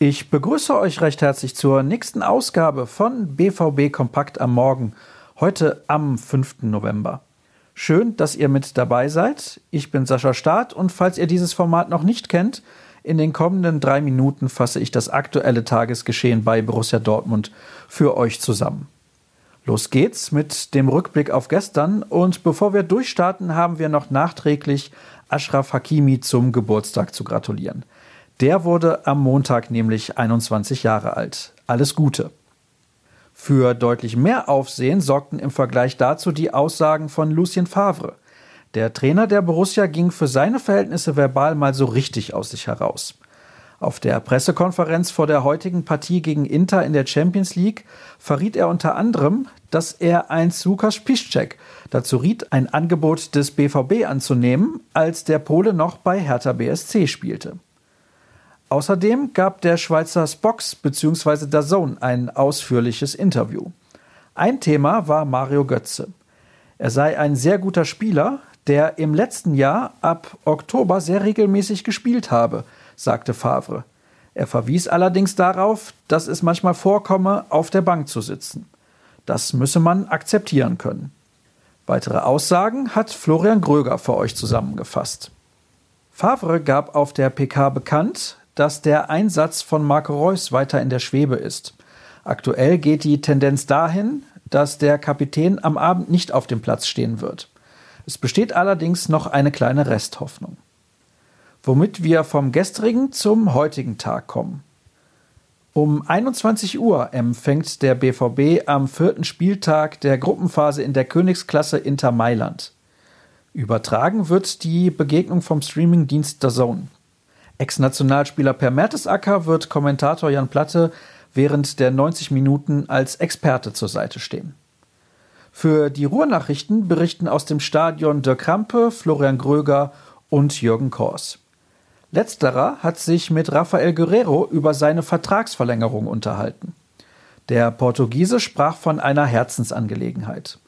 Ich begrüße euch recht herzlich zur nächsten Ausgabe von BVB Kompakt am Morgen, heute am 5. November. Schön, dass ihr mit dabei seid. Ich bin Sascha Staat und falls ihr dieses Format noch nicht kennt, in den kommenden drei Minuten fasse ich das aktuelle Tagesgeschehen bei Borussia Dortmund für euch zusammen. Los geht's mit dem Rückblick auf gestern und bevor wir durchstarten, haben wir noch nachträglich Ashraf Hakimi zum Geburtstag zu gratulieren. Der wurde am Montag nämlich 21 Jahre alt. Alles Gute. Für deutlich mehr Aufsehen sorgten im Vergleich dazu die Aussagen von Lucien Favre. Der Trainer der Borussia ging für seine Verhältnisse verbal mal so richtig aus sich heraus. Auf der Pressekonferenz vor der heutigen Partie gegen Inter in der Champions League verriet er unter anderem, dass er einst Lukas Piszczek dazu riet, ein Angebot des BVB anzunehmen, als der Pole noch bei Hertha BSC spielte. Außerdem gab der Schweizer Spox bzw. Dazone ein ausführliches Interview. Ein Thema war Mario Götze. Er sei ein sehr guter Spieler, der im letzten Jahr ab Oktober sehr regelmäßig gespielt habe, sagte Favre. Er verwies allerdings darauf, dass es manchmal vorkomme, auf der Bank zu sitzen. Das müsse man akzeptieren können. Weitere Aussagen hat Florian Gröger für euch zusammengefasst. Favre gab auf der PK bekannt, dass der Einsatz von Marco Reus weiter in der Schwebe ist. Aktuell geht die Tendenz dahin, dass der Kapitän am Abend nicht auf dem Platz stehen wird. Es besteht allerdings noch eine kleine Resthoffnung. Womit wir vom gestrigen zum heutigen Tag kommen. Um 21 Uhr empfängt der BVB am vierten Spieltag der Gruppenphase in der Königsklasse Inter Mailand. Übertragen wird die Begegnung vom Streamingdienst The Zone. Ex-Nationalspieler Per Mertesacker wird Kommentator Jan Platte während der 90 Minuten als Experte zur Seite stehen. Für die Ruhrnachrichten berichten aus dem Stadion Dirk Krampe, Florian Gröger und Jürgen Kors. Letzterer hat sich mit Rafael Guerrero über seine Vertragsverlängerung unterhalten. Der Portugiese sprach von einer Herzensangelegenheit.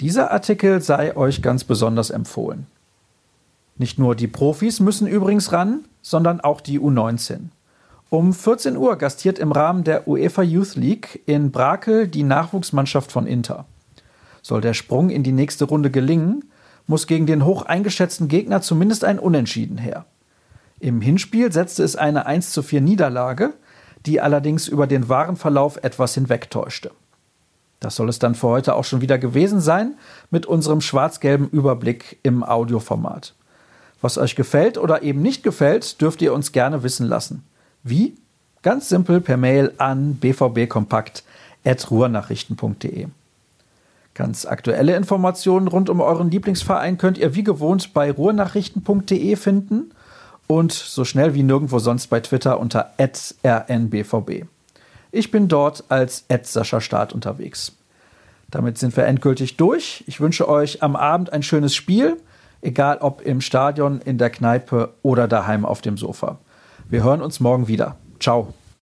Dieser Artikel sei euch ganz besonders empfohlen. Nicht nur die Profis müssen übrigens ran, sondern auch die U19. Um 14 Uhr gastiert im Rahmen der UEFA Youth League in Brakel die Nachwuchsmannschaft von Inter. Soll der Sprung in die nächste Runde gelingen, muss gegen den hoch eingeschätzten Gegner zumindest ein Unentschieden her. Im Hinspiel setzte es eine 1 zu 4 Niederlage, die allerdings über den wahren Verlauf etwas hinwegtäuschte. Das soll es dann für heute auch schon wieder gewesen sein mit unserem schwarz-gelben Überblick im Audioformat. Was euch gefällt oder eben nicht gefällt, dürft ihr uns gerne wissen lassen. Wie? Ganz simpel per Mail an bvbkompakt.ruhrnachrichten.de. Ganz aktuelle Informationen rund um euren Lieblingsverein könnt ihr wie gewohnt bei ruhrnachrichten.de finden und so schnell wie nirgendwo sonst bei Twitter unter rnbvb. Ich bin dort als Sascha Start unterwegs. Damit sind wir endgültig durch. Ich wünsche euch am Abend ein schönes Spiel egal ob im Stadion, in der Kneipe oder daheim auf dem Sofa. Wir hören uns morgen wieder. Ciao.